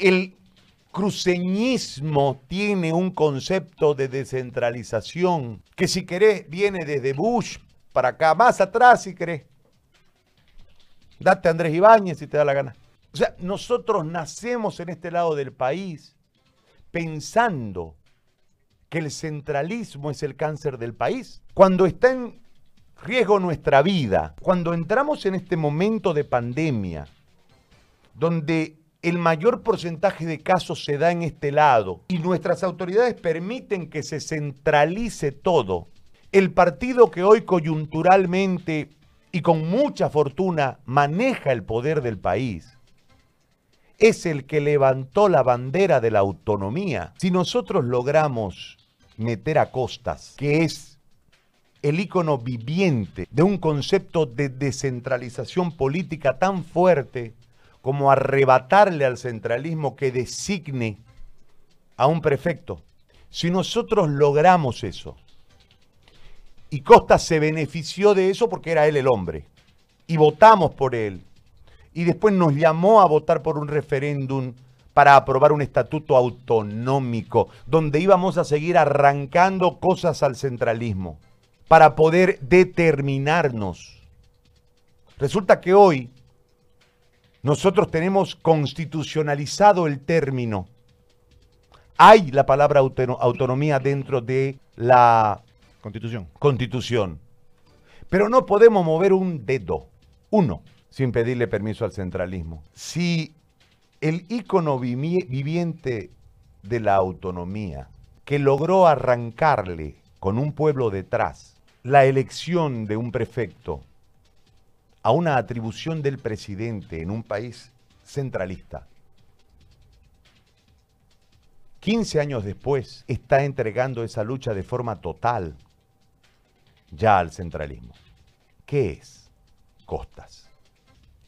El cruceñismo tiene un concepto de descentralización que si querés viene desde Bush para acá, más atrás si querés. Date a Andrés Ibáñez si te da la gana. O sea, nosotros nacemos en este lado del país pensando que el centralismo es el cáncer del país. Cuando está en riesgo nuestra vida, cuando entramos en este momento de pandemia, donde el mayor porcentaje de casos se da en este lado y nuestras autoridades permiten que se centralice todo, el partido que hoy coyunturalmente y con mucha fortuna maneja el poder del país, es el que levantó la bandera de la autonomía. Si nosotros logramos meter a costas, que es el icono viviente de un concepto de descentralización política tan fuerte como arrebatarle al centralismo que designe a un prefecto. Si nosotros logramos eso, y Costa se benefició de eso porque era él el hombre, y votamos por él, y después nos llamó a votar por un referéndum para aprobar un estatuto autonómico, donde íbamos a seguir arrancando cosas al centralismo, para poder determinarnos. Resulta que hoy nosotros tenemos constitucionalizado el término. Hay la palabra autonomía dentro de la Constitución. Constitución. Pero no podemos mover un dedo, uno, sin pedirle permiso al centralismo. Si el ícono viviente de la autonomía, que logró arrancarle con un pueblo detrás la elección de un prefecto a una atribución del presidente en un país centralista, 15 años después está entregando esa lucha de forma total ya al centralismo. ¿Qué es? Costas.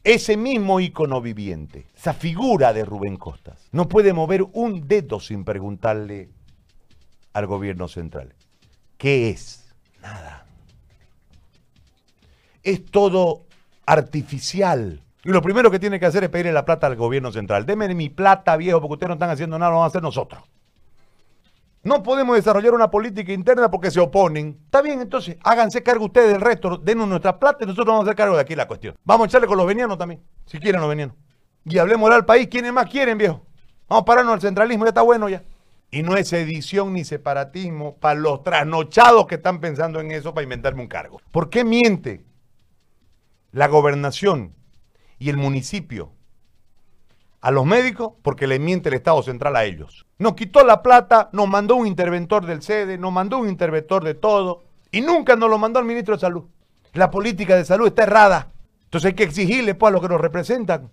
Ese mismo icono viviente, esa figura de Rubén Costas, no puede mover un dedo sin preguntarle al gobierno central. ¿Qué es? Nada. Es todo artificial. Y lo primero que tiene que hacer es pedirle la plata al gobierno central. Deme mi plata, viejo, porque ustedes no están haciendo nada, lo vamos a hacer nosotros. No podemos desarrollar una política interna porque se oponen. Está bien, entonces, háganse cargo ustedes del resto, denos nuestra plata y nosotros vamos a hacer cargo de aquí la cuestión. Vamos a echarle con los venianos también, si quieren los venianos. Y hablemos al país, ¿quiénes más quieren, viejo? Vamos a pararnos al centralismo, ya está bueno ya. Y no es edición ni separatismo para los trasnochados que están pensando en eso para inventarme un cargo. ¿Por qué miente la gobernación y el municipio a los médicos porque le miente el Estado central a ellos. Nos quitó la plata, nos mandó un interventor del sede, nos mandó un interventor de todo y nunca nos lo mandó al ministro de Salud. La política de salud está errada. Entonces hay que exigirle pues, a los que nos representan.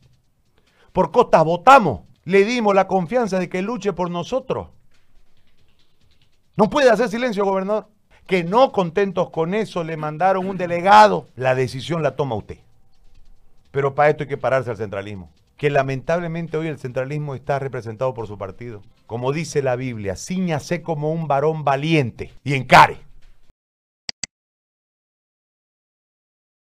Por costas votamos, le dimos la confianza de que luche por nosotros. No puede hacer silencio, gobernador. Que no contentos con eso le mandaron un delegado. La decisión la toma usted. Pero para esto hay que pararse al centralismo que lamentablemente hoy el centralismo está representado por su partido. Como dice la Biblia, ciñase como un varón valiente y encare.